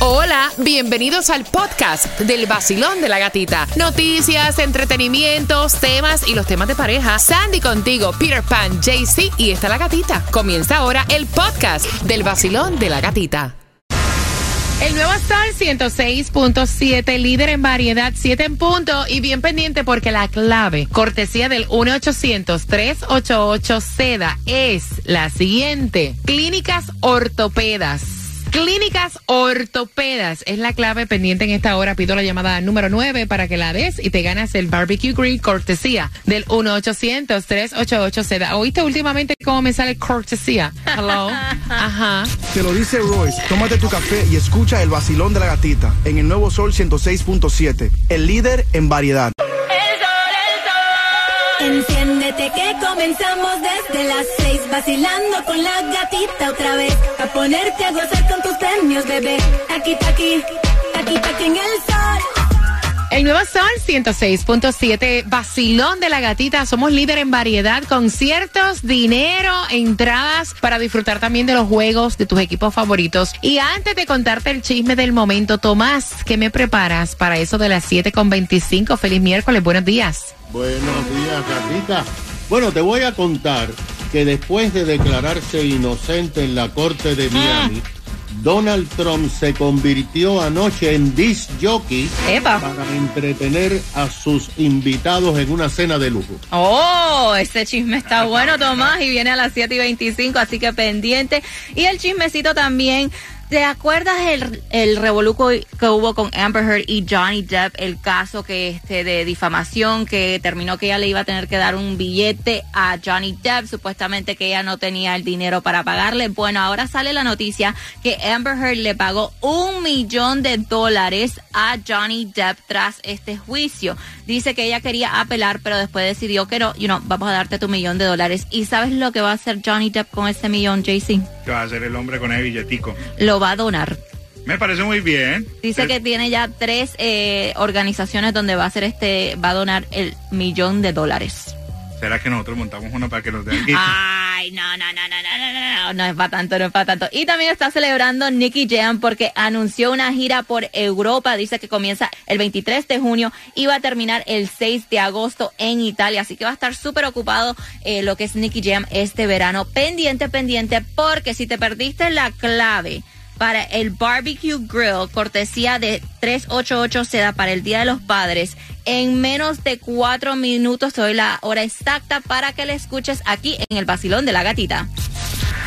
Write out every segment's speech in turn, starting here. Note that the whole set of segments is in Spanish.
Hola, bienvenidos al podcast del vacilón de la gatita. Noticias, entretenimientos, temas y los temas de pareja. Sandy contigo, Peter Pan, JC y está la gatita. Comienza ahora el podcast del vacilón de la gatita. El nuevo Star 106.7, líder en variedad, 7 en punto y bien pendiente porque la clave, cortesía del 1-800-388-SEDA, es la siguiente. Clínicas ortopedas. Clínicas Ortopedas es la clave pendiente en esta hora. Pido la llamada número 9 para que la des y te ganas el barbecue grill cortesía del 1-800-388-SEDA. ¿Oíste últimamente cómo me sale cortesía? Hello. Ajá. Te lo dice Royce. Tómate tu café y escucha el vacilón de la gatita en el nuevo Sol 106.7. El líder en variedad. Enciéndete que comenzamos desde las seis vacilando con la gatita otra vez a ponerte a gozar con tus premios bebé. Aquí aquí aquí aquí en el El nuevo Sol 106.7, vacilón de la gatita. Somos líder en variedad, conciertos, dinero, entradas para disfrutar también de los juegos de tus equipos favoritos. Y antes de contarte el chisme del momento, Tomás, ¿qué me preparas para eso de las 7.25? Feliz miércoles, buenos días. Buenos días, gatita. Bueno, te voy a contar que después de declararse inocente en la corte de Miami, Donald Trump se convirtió anoche en disc jockey Epa. para entretener a sus invitados en una cena de lujo. Oh, ese chisme está bueno, Tomás, y viene a las 7 y 25, así que pendiente. Y el chismecito también. ¿Te acuerdas el, el revoluco que hubo con Amber Heard y Johnny Depp? El caso que este de difamación que terminó que ella le iba a tener que dar un billete a Johnny Depp, supuestamente que ella no tenía el dinero para pagarle. Bueno, ahora sale la noticia que Amber Heard le pagó un millón de dólares a Johnny Depp tras este juicio. Dice que ella quería apelar, pero después decidió que no, you know, vamos a darte tu millón de dólares. ¿Y sabes lo que va a hacer Johnny Depp con ese millón, JC? Va a ser el hombre con el billetico. Lo va a donar. Me parece muy bien. Dice Es- que tiene ya tres eh, organizaciones donde va a hacer este, va a donar el millón de dólares. ¿Será que nosotros montamos una para que nos dé el Ay, no, no, no, no, no, no, no, no, no es para tanto, no es para tanto. Y también está celebrando Nicky Jam porque anunció una gira por Europa. Dice que comienza el 23 de junio y va a terminar el 6 de agosto en Italia. Así que va a estar súper ocupado eh, lo que es Nicky Jam este verano. Pendiente, pendiente, porque si te perdiste la clave para el barbecue grill, cortesía de 388 Seda para el Día de los Padres. En menos de cuatro minutos te doy la hora exacta para que la escuches aquí en el Basilón de la Gatita.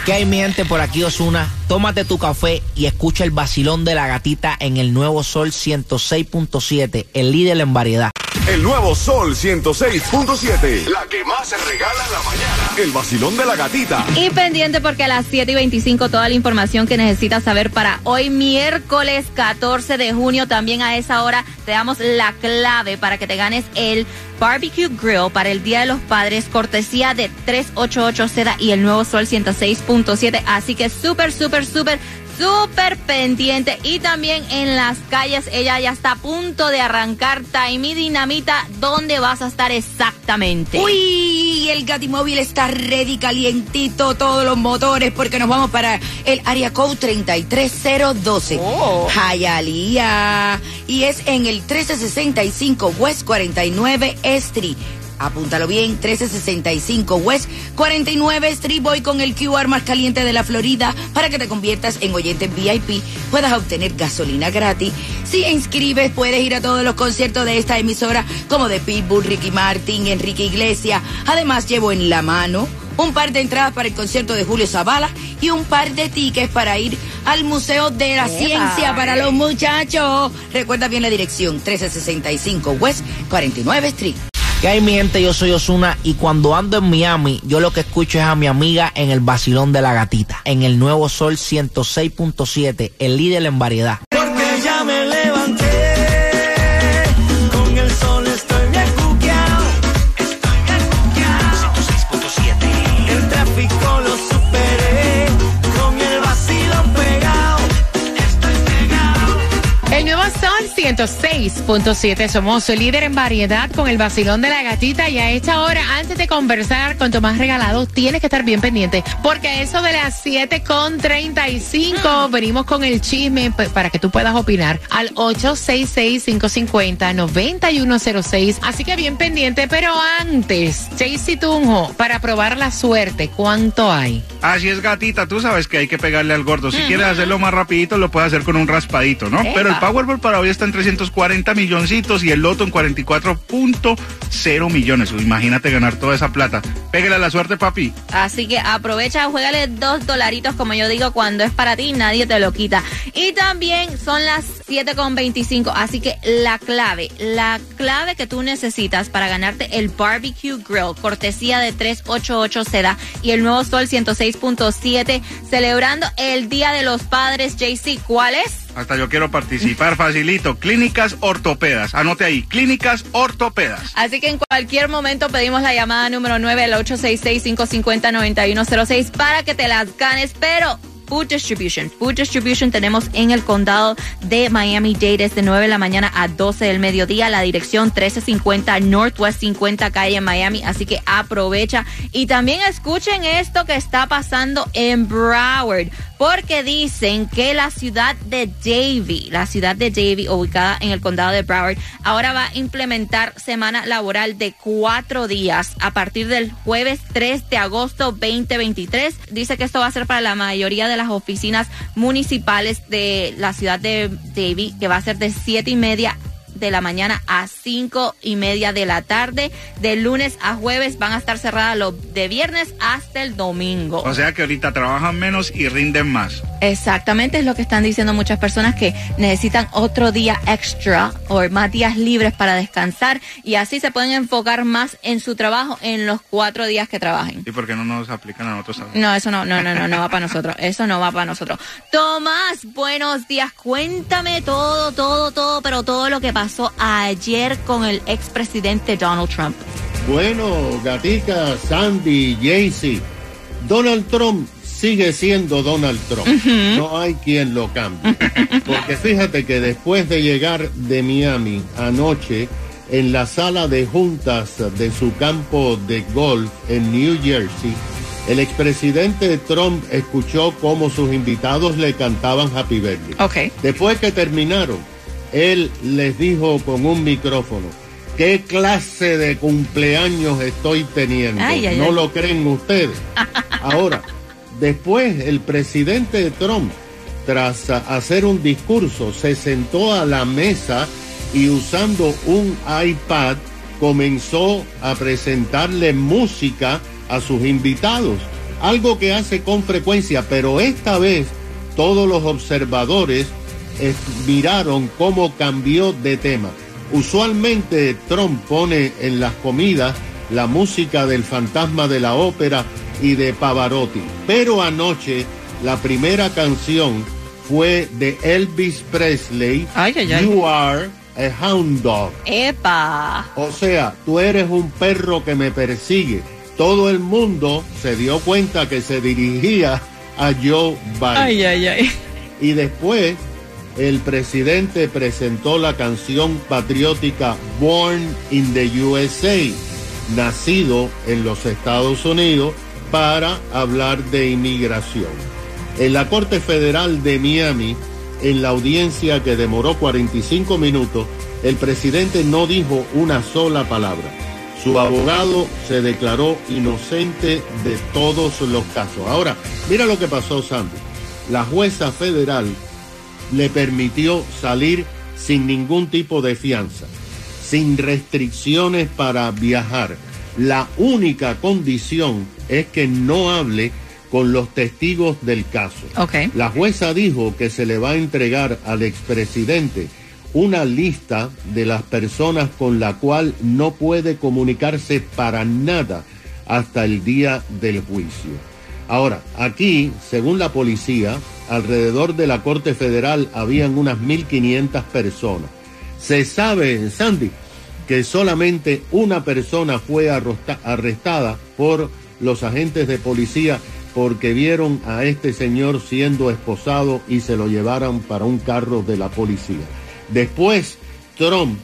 ¿Qué hay mi gente por aquí Osuna? Tómate tu café y escucha el vacilón de la gatita en el nuevo Sol 106.7, el líder en variedad. El nuevo Sol 106.7. La que más se regala en la mañana. El vacilón de la gatita. Y pendiente porque a las 7 y 25 toda la información que necesitas saber para hoy miércoles 14 de junio. También a esa hora te damos la clave para que te ganes el barbecue grill para el Día de los Padres, cortesía de 388 Seda y el nuevo Sol 106.7. Así que súper, súper, súper súper pendiente y también en las calles ella ya está a punto de arrancar Taimi Dinamita ¿dónde vas a estar exactamente? Uy, el Gatimóvil está ready, calientito, todos los motores, porque nos vamos para el área code 33012. Oh. Hialeah. Y es en el 1365 West 49 Street. Apúntalo bien, 1365 West 49 Street. Voy con el QR más caliente de la Florida para que te conviertas en oyente VIP. Puedas obtener gasolina gratis. Si inscribes, puedes ir a todos los conciertos de esta emisora, como de Pitbull, Ricky Martin, Enrique Iglesias. Además, llevo en la mano un par de entradas para el concierto de Julio Zavala y un par de tickets para ir al Museo de la. Ciencia para los muchachos. Recuerda bien la dirección, 1365 West 49 Street. ¿Qué hay mi gente? Yo soy Osuna y cuando ando en Miami, yo lo que escucho es a mi amiga en el vacilón de la gatita, en el nuevo Sol 106.7, el líder en variedad. 106.7. Somos el líder en variedad con el vacilón de la gatita. Y a esta hora, antes de conversar con Tomás Regalado, tienes que estar bien pendiente. Porque a eso de las 7.35 venimos con el chisme p- para que tú puedas opinar al 866-550-9106. Así que bien pendiente. Pero antes, Jaycee Tunjo, para probar la suerte, ¿cuánto hay? Así es, gatita, tú sabes que hay que pegarle al gordo. Si quieres hacerlo más rapidito, lo puedes hacer con un raspadito, ¿no? Pero el Powerball para hoy está en 340 milloncitos y el Loto en 44.0 millones. Imagínate ganar toda esa plata. Pégale a la suerte, papi. Así que aprovecha, juégale dos dolaritos, como yo digo, cuando es para ti, nadie te lo quita. Y también son las 7.25, así que la clave, la clave que tú necesitas para ganarte el Barbecue Grill, cortesía de 388 Seda y el nuevo Sol 106.7, celebrando el Día de los Padres, JC, ¿cuál es? Hasta yo quiero participar, facilito. Clínicas ortopedas. Anote ahí, clínicas ortopedas. Así que en cualquier momento pedimos la llamada número 9 al 866-550-9106 para que te las ganes, pero Food Distribution. Food Distribution tenemos en el condado de Miami-Dade desde 9 de la mañana a 12 del mediodía. La dirección 1350 Northwest 50 calle en Miami. Así que aprovecha. Y también escuchen esto que está pasando en Broward. Porque dicen que la ciudad de Davie, la ciudad de Davie, ubicada en el condado de Broward, ahora va a implementar semana laboral de cuatro días a partir del jueves 3 de agosto 2023. Dice que esto va a ser para la mayoría de las oficinas municipales de la ciudad de Davie, que va a ser de siete y media de la mañana a cinco y media de la tarde. De lunes a jueves van a estar cerradas los de viernes hasta el domingo. O sea que ahorita trabajan menos y rinden más. Exactamente es lo que están diciendo muchas personas que necesitan otro día extra o más días libres para descansar y así se pueden enfocar más en su trabajo en los cuatro días que trabajen. ¿Y por qué no nos aplican a nosotros? No, eso no, no, no, no, no va para nosotros. Eso no va para nosotros. Tomás, buenos días. Cuéntame todo, todo, todo, pero todo lo que pasó ayer con el expresidente Donald Trump. Bueno, Gatica, Sandy, Jaycee, Donald Trump sigue siendo Donald Trump. No hay quien lo cambie. Porque fíjate que después de llegar de Miami anoche, en la sala de juntas de su campo de golf en New Jersey, el expresidente Trump escuchó cómo sus invitados le cantaban Happy Birthday. Después que terminaron, él les dijo con un micrófono, ¿qué clase de cumpleaños estoy teniendo? Ay, ay, ¿No ay. lo creen ustedes? Ahora, después el presidente Trump, tras hacer un discurso, se sentó a la mesa y usando un iPad comenzó a presentarle música a sus invitados, algo que hace con frecuencia, pero esta vez todos los observadores eh, miraron cómo cambió de tema. Usualmente Trump pone en las comidas la música del fantasma de la ópera y de Pavarotti, pero anoche la primera canción fue de Elvis Presley, Ay, ay, ay. You Are a Hound Dog. ¡Epa! O sea, tú eres un perro que me persigue. Todo el mundo se dio cuenta que se dirigía a Joe Biden. Ay, ay, ay. Y después el presidente presentó la canción patriótica Born in the USA, nacido en los Estados Unidos, para hablar de inmigración. En la Corte Federal de Miami, en la audiencia que demoró 45 minutos, el presidente no dijo una sola palabra. Su abogado se declaró inocente de todos los casos. Ahora, mira lo que pasó, Sandy. La jueza federal le permitió salir sin ningún tipo de fianza, sin restricciones para viajar. La única condición es que no hable con los testigos del caso. La jueza dijo que se le va a entregar al expresidente una lista de las personas con la cual no puede comunicarse para nada hasta el día del juicio. Ahora, aquí, según la policía, alrededor de la Corte Federal habían unas 1.500 personas. Se sabe, Sandy, que solamente una persona fue arrestada por los agentes de policía porque vieron a este señor siendo esposado y se lo llevaron para un carro de la policía. Después, Trump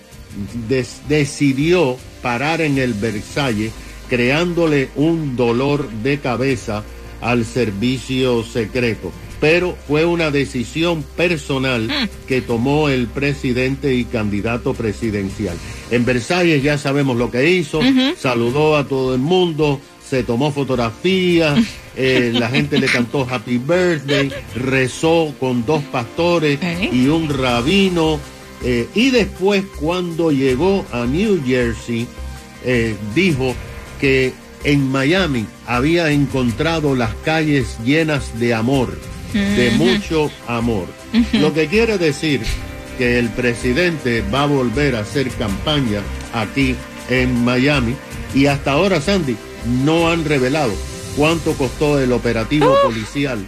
decidió parar en el Versalles, creándole un dolor de cabeza al servicio secreto. Pero fue una decisión personal que tomó el presidente y candidato presidencial. En Versalles ya sabemos lo que hizo, saludó a todo el mundo, se tomó fotografías, eh, la gente le cantó Happy Birthday, rezó con dos pastores y un rabino. eh, y después cuando llegó a New Jersey, eh, dijo que en Miami había encontrado las calles llenas de amor, de mucho amor. Lo que quiere decir que el presidente va a volver a hacer campaña aquí en Miami. Y hasta ahora, Sandy, no han revelado cuánto costó el operativo policial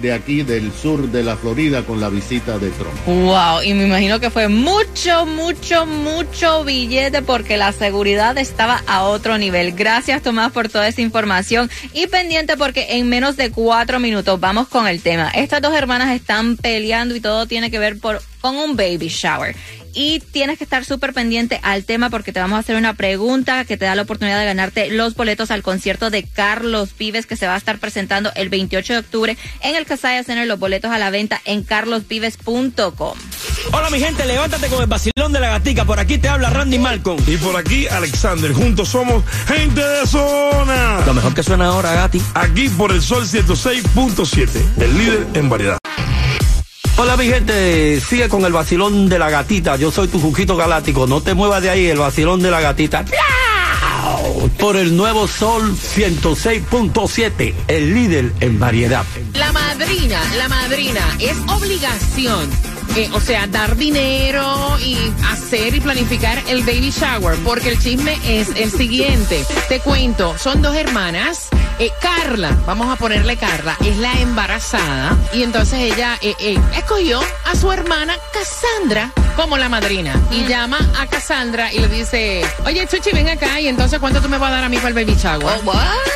de aquí del sur de la Florida con la visita de Trump. Wow, y me imagino que fue mucho, mucho, mucho billete porque la seguridad estaba a otro nivel. Gracias Tomás por toda esa información y pendiente porque en menos de cuatro minutos vamos con el tema. Estas dos hermanas están peleando y todo tiene que ver por, con un baby shower. Y tienes que estar súper pendiente al tema porque te vamos a hacer una pregunta que te da la oportunidad de ganarte los boletos al concierto de Carlos Vives que se va a estar presentando el 28 de octubre en el Casaya Center. Los boletos a la venta en carlosvives.com. Hola mi gente, levántate con el vacilón de la gatica. Por aquí te habla Randy Malcolm. Y por aquí Alexander. Juntos somos gente de zona. Lo mejor que suena ahora, Gati. Aquí por el Sol 106.7, el líder en variedad. Hola mi gente, sigue con el vacilón de la gatita. Yo soy tu Juquito Galáctico. No te muevas de ahí, el vacilón de la gatita. Por el nuevo Sol 106.7, el líder en variedad. La madrina, la madrina, es obligación. O sea, dar dinero y hacer y planificar el baby shower, porque el chisme es el siguiente. Te cuento, son dos hermanas. eh, Carla, vamos a ponerle Carla, es la embarazada y entonces ella eh, eh, escogió a su hermana Cassandra como la madrina. Y llama a Cassandra y le dice, oye Chuchi, ven acá y entonces ¿cuánto tú me vas a dar a mí para el baby shower?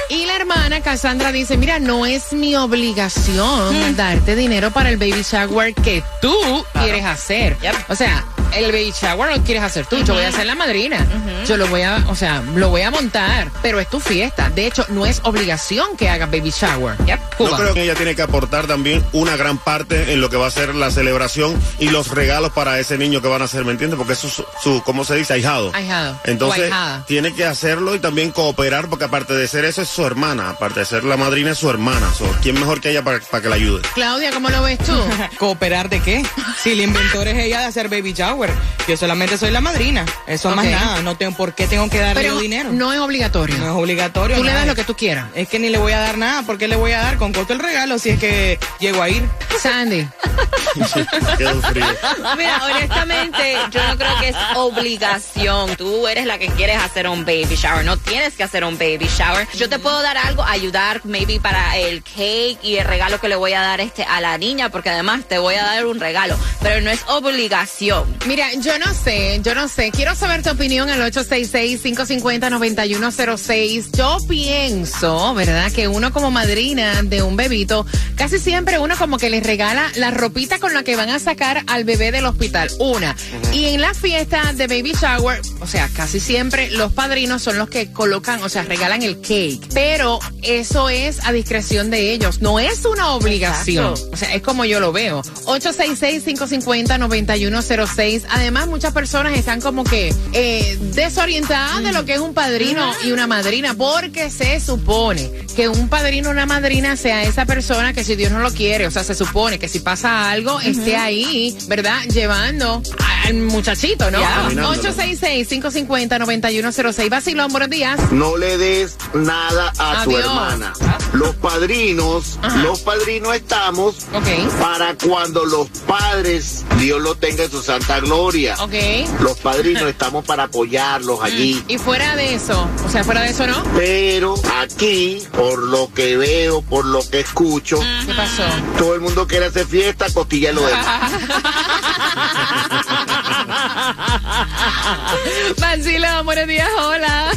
Y la hermana Cassandra dice, mira, no es mi obligación darte dinero para el baby shower que tú quieres hacer. O sea, el baby shower lo quieres hacer tú, yo voy a ser la madrina. Yo lo voy a, o sea, lo voy a montar, pero es tu fiesta. De hecho, no es obligación que hagas baby shower. Yo creo que ella tiene que aportar también una gran parte en lo que va a ser la celebración y los regalos para ese niño que van a hacer, ¿me entiendes? Porque eso es su, su ¿cómo se dice? Ahijado. Ahijado. Entonces, tiene que hacerlo y también cooperar, porque aparte de ser eso, es su hermana. Aparte de ser la madrina, es su hermana. So, ¿Quién mejor que ella para, para que la ayude? Claudia, ¿cómo lo ves tú? ¿Cooperar de qué? Si el inventor es ella de hacer baby shower, yo solamente soy la madrina. Eso más Ok. nada. No tengo por qué tengo que darle Pero dinero. no es obligatorio. No es obligatorio. Tú le das lo que tú quieras. Es que ni le voy a dar nada. ¿Por qué le voy a dar? Con costo el regalo si es que llego a ir. Sandy. Mira, honestamente, yo no creo que es obligación. Tú eres la que quieres hacer un baby shower. No tienes que hacer un baby shower. Yo te puedo dar algo, ayudar maybe para el cake y el regalo que le voy a dar este a la niña, porque además te voy a dar un regalo. Pero no es obligación. Mira, yo no sé, yo no sé. Quiero saber tu opinión al 866-550-9106. Yo pienso, ¿verdad? Que uno como madrina de un bebito, casi siempre uno como que les regala la ropita con la que van a sacar al bebé del hospital. Una. Y en la fiesta de baby shower, o sea, casi siempre los padrinos son los que colocan, o sea, regalan el cake. Pero eso es a discreción de ellos. No es una obligación. Exacto. O sea, es como yo lo veo. 866-550-9106. Además, muchas personas están como que eh, desorientadas de lo que es un padrino y una madrina, porque se supone que un padrino o una madrina sea esa persona que si Dios no lo quiere, o sea, se supone que si pasa algo, esté ahí, ¿verdad? Llevando al muchachito, ¿no? Ya. 866-550-9106. Vacilón, buenos días. No le des nada a tu Adiós. hermana. Los padrinos, los padrinos estamos para cuando los padres, Dios lo tenga en su santa gloria. Ok. Los padrinos estamos para apoyarlos allí. Y fuera de eso, o sea, fuera de eso, ¿no? Pero aquí, por lo que veo, por lo que escucho, ¿Qué pasó? todo el mundo quiere hacer fiesta, costilla lo demás. Vacilón, buenos días, hola.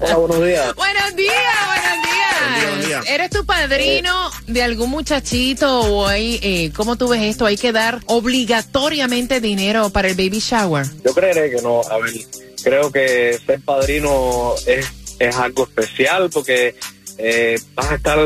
Hola, buenos días. Buenos días, buenos días. ella. ¿Eres tu padrino de algún muchachito o hay, eh, cómo tú ves esto? ¿Hay que dar obligatoriamente dinero para el baby shower? Yo creeré que no. A ver, creo que ser padrino es, es algo especial porque eh, vas a estar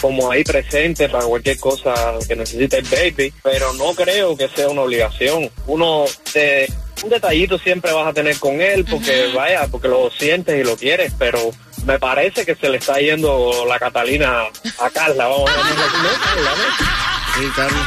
como ahí presente para cualquier cosa que necesite el baby, pero no creo que sea una obligación. Uno de un detallito siempre vas a tener con él porque vaya, porque lo sientes y lo quieres, pero me parece que se le está yendo la Catalina a Carla. Vamos a. Carla. Sí, Carlos.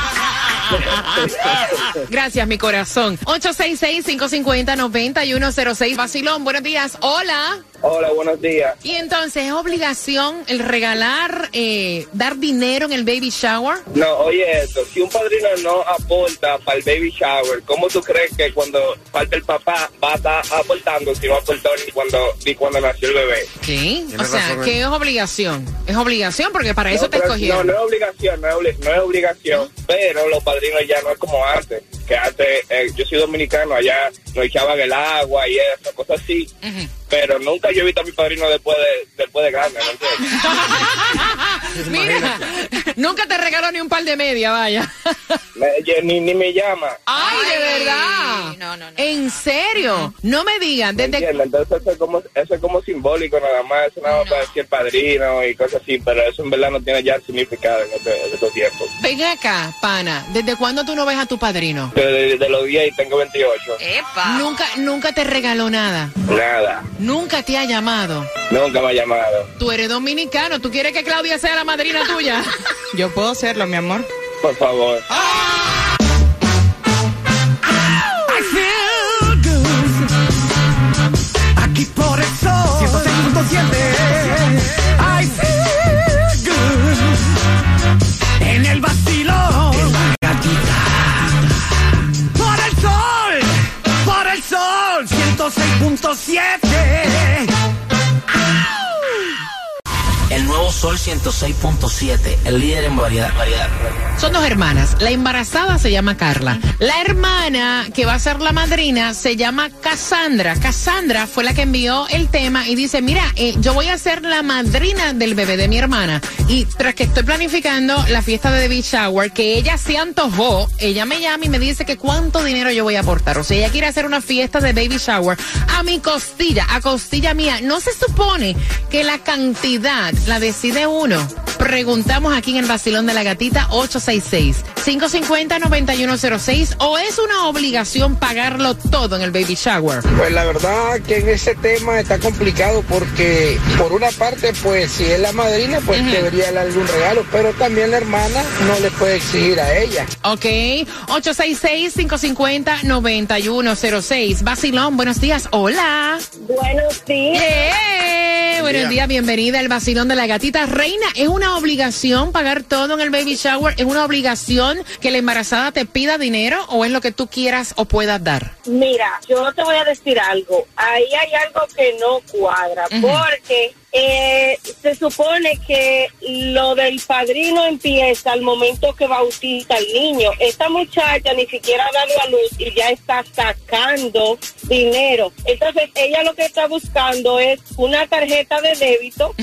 Gracias, mi corazón. 866-550-9106. Basilón, buenos días. Hola. Hola, buenos días. Y entonces, ¿es obligación el regalar, eh, dar dinero en el baby shower? No, oye esto, si un padrino no aporta para el baby shower, ¿cómo tú crees que cuando falta el papá va a estar aportando si no aportó ni cuando, ni cuando nació el bebé? Sí. O sea, razón, que es obligación. Es obligación porque para eso No, te pero- escogieron. No, no es obligación, no es, no es obligación, pero los padrinos ya no es como antes, que antes, eh, yo soy dominicano, allá nos echaban el agua y eso, cosas así, pero nunca yo he visto a mi padrino después de, después de grande, ¿no entiendes? Mira, nunca te regaló ni un par de media, vaya. Me- ni, ni me llama. Ay, de verdad. No, no, no. ¿En serio? No me digan, ¿Me desde? Entonces eso es, como, eso es como simbólico nada más, eso nada más para decir padrino y cosas así, pero eso en verdad no tiene ya significado en, este- en estos tiempos. Ven acá, pana. ¿Desde cuándo tú no ves a tu padrino? De, de los 10 y tengo 28. Nunca, nunca te regaló nada. Nada, Nunca te ha llamado. nunca me ha llamado. Tú eres dominicano. ¿Tú quieres que Claudia sea la madrina tuya? Yo puedo serlo, mi amor. Por favor. I Sol 106.7, el líder en variedad. variedad. Son dos hermanas. La embarazada se llama Carla. La hermana que va a ser la madrina se llama Cassandra. Cassandra fue la que envió el tema y dice, mira, eh, yo voy a ser la madrina del bebé de mi hermana. Y tras que estoy planificando la fiesta de baby shower, que ella se antojó, ella me llama y me dice que cuánto dinero yo voy a aportar. O sea, ella quiere hacer una fiesta de baby shower a mi costilla, a costilla mía. No se supone que la cantidad la decide uno. Preguntamos aquí en el Basilón de la Gatita 866-550-9106 o es una obligación pagarlo todo en el baby shower. Pues la verdad que en ese tema está complicado porque por una parte pues si es la madrina pues debería darle un regalo, pero también la hermana no le puede exigir a ella. Ok, 866-550-9106. Basilón, buenos días. Hola. Buenos días. Eh, buenos días, bienvenida al Basilón de la Gatita. Reina, ¿es una obligación pagar todo en el baby shower? ¿Es una obligación que la embarazada te pida dinero o es lo que tú quieras o puedas dar? Mira, yo te voy a decir algo. Ahí hay algo que no cuadra, porque eh, se supone que lo del padrino empieza al momento que bautiza al niño. Esta muchacha ni siquiera ha dado a luz y ya está sacando dinero. Entonces, ella lo que está buscando es una tarjeta de débito,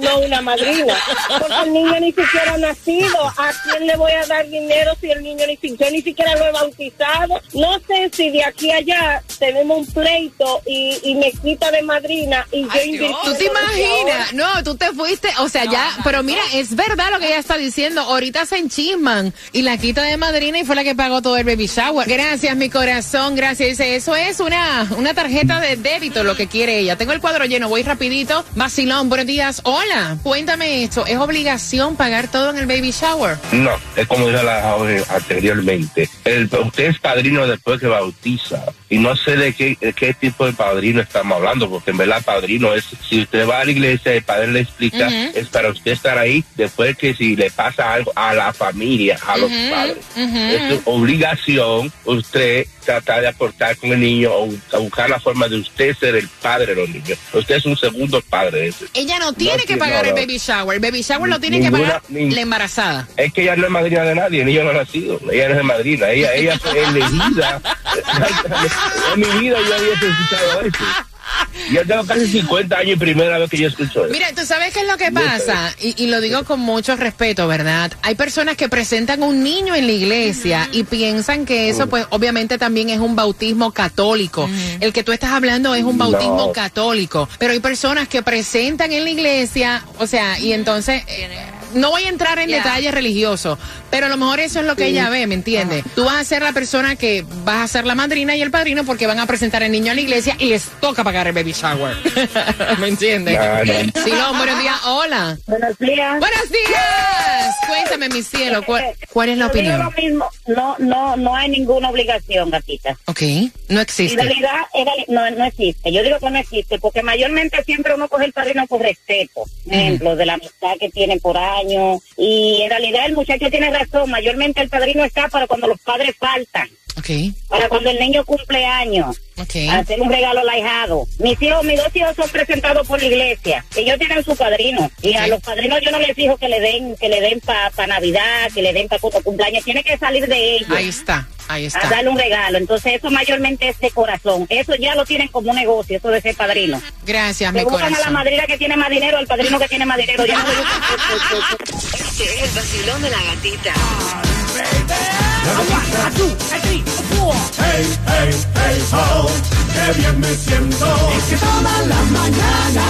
no una madrina. Porque el niño ni siquiera ha nacido. ¿A quién le voy a dar dinero si el niño ni siquiera, yo ni siquiera lo he bautizado? No sé si de aquí a allá tenemos un pleito y, y me quita de madrina y yo invirtiendo ¿Tú te desde imaginas? No, tú te fuiste, o sea, ya, pero mira, es verdad lo que ella está diciendo. Ahorita se enchisman y la quita de madrina y fue la que pagó todo el baby shower. Gracias, mi corazón, gracias. Dice, eso es una, una tarjeta de débito, lo que quiere ella. Tengo el cuadro lleno, voy rapidito. Vacilón, buenos días. Hola, cuéntame esto, ¿es obligación pagar todo en el baby shower? No, es como dije la, anteriormente. El, usted es padrino después que bautiza. Y no sé de qué, de qué tipo de padrino estamos hablando, porque en verdad padrino es, si usted va a la iglesia, el padre le explica, es para usted estar ahí después que si le pasa algo a la familia, a los padres. Es su obligación usted tratar de aportar con el niño o buscar la forma de usted ser el padre de los niños. Usted es un segundo padre. ese. Ella no tiene que pagar no, el baby shower. El baby shower lo tiene que pagar la embarazada. Es que ella no es madrina de nadie, el niño no ha nacido, ella no es madrina, ella, ella fue elegida. en mi vida yo había escuchado eso. Yo tengo casi 50 años y primera vez que yo escucho eso. Mira, tú sabes qué es lo que pasa, y, y lo digo con mucho respeto, ¿verdad? Hay personas que presentan un niño en la iglesia y piensan que eso, pues, obviamente también es un bautismo católico. El que tú estás hablando es un bautismo No. católico, pero hay personas que presentan en la iglesia, o sea, y entonces... eh, no voy a entrar en detalles religiosos, pero a lo mejor eso es lo que ella ve, ¿me entiendes? Tú vas a ser la persona que vas a ser la madrina y el padrino porque van a presentar al niño a la iglesia y les toca pagar el baby shower. ¿Me entiendes? Claro. Silón, buenos días. Hola. Buenos días. Buenos días. Cuéntame, mi cielo, ¿cuál, cuál es la Yo digo opinión? lo mismo. No, no, no hay ninguna obligación, gatita. Ok, no En existe. realidad, en reali- no, no existe. Yo digo que no existe porque mayormente siempre uno coge el padrino por respeto. Ejemplo, de la amistad que tienen por años. Y en realidad el muchacho tiene razón. Mayormente el padrino está para cuando los padres faltan. Para cuando el niño cumple años. Hacer un regalo al ahijado. Mis hijos, mis dos hijos son presentados por la iglesia. Ellos tienen su padrino. Y a los padrinos yo no les fijo que le den, que le den para Navidad, que le den para cumpleaños. Tiene que salir de ellos. Ahí está, ahí a está. darle un regalo. Entonces eso mayormente es de corazón. Eso ya lo tienen como un negocio, eso de ser padrino. Gracias, mi Le buscan a la corazón. madrina que tiene más dinero, al padrino que tiene más dinero. Ya no Este es el vacilón de la gatita. Hey, hey, hey, ho, qué bien me siento. Es que toda la mañana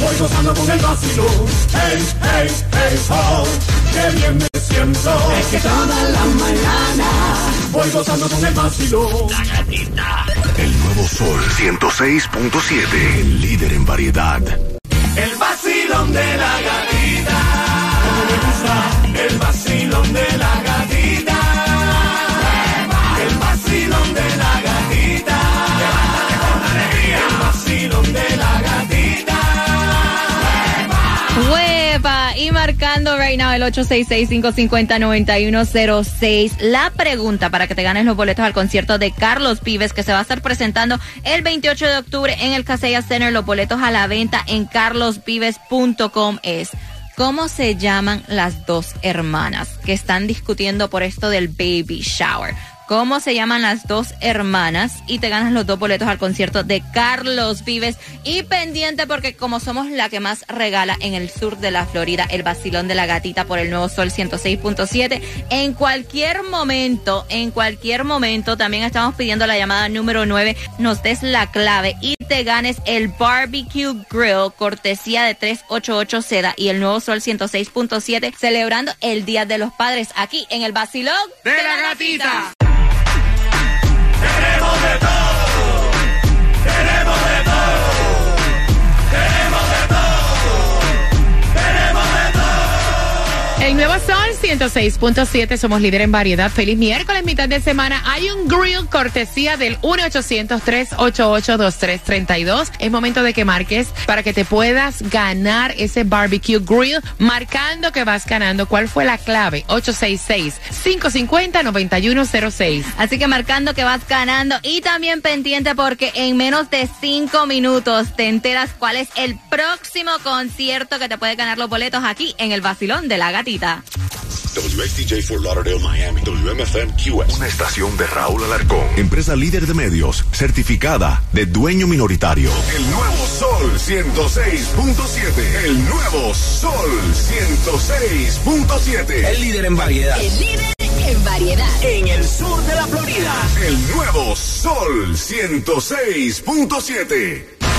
voy gozando con el vacilón. Hey, hey, hey, ho, qué bien me siento. Es que toda la mañana voy gozando con el vacilón. La gatita. El nuevo Sol 106.7. El líder en variedad. El 1-866-550-9106. La pregunta para que te ganes los boletos al concierto de Carlos Vives que se va a estar presentando el 28 de octubre en el Casella Center. Los boletos a la venta en carlosvives.com es. ¿Cómo se llaman las dos hermanas que están discutiendo por esto del baby shower? ¿Cómo se llaman las dos hermanas? Y te ganas los dos boletos al concierto de Carlos Vives. Y pendiente porque como somos la que más regala en el sur de la Florida, el vacilón de la gatita por el nuevo sol 106.7. En cualquier momento, en cualquier momento, también estamos pidiendo la llamada número 9. Nos des la clave y te ganes el barbecue grill cortesía de 388 Seda y el nuevo sol 106.7 celebrando el Día de los Padres aquí en el vacilón De la gatita. De. Nuevo Sol 106.7, somos líder en variedad. Feliz miércoles, mitad de semana. Hay un grill cortesía del 1-800-388-2332. Es momento de que marques para que te puedas ganar ese barbecue grill, marcando que vas ganando. ¿Cuál fue la clave? 866-550-9106. Así que marcando que vas ganando y también pendiente porque en menos de cinco minutos te enteras cuál es el próximo concierto que te puede ganar los boletos aquí en el vacilón de la gatita. WXTJ for Lauderdale, Miami. WMFM QS. Una estación de Raúl Alarcón. Empresa líder de medios. Certificada de dueño minoritario. El nuevo Sol 106.7. El nuevo Sol 106.7. El líder en variedad. El líder en variedad. En el sur de la Florida. El nuevo Sol 106.7.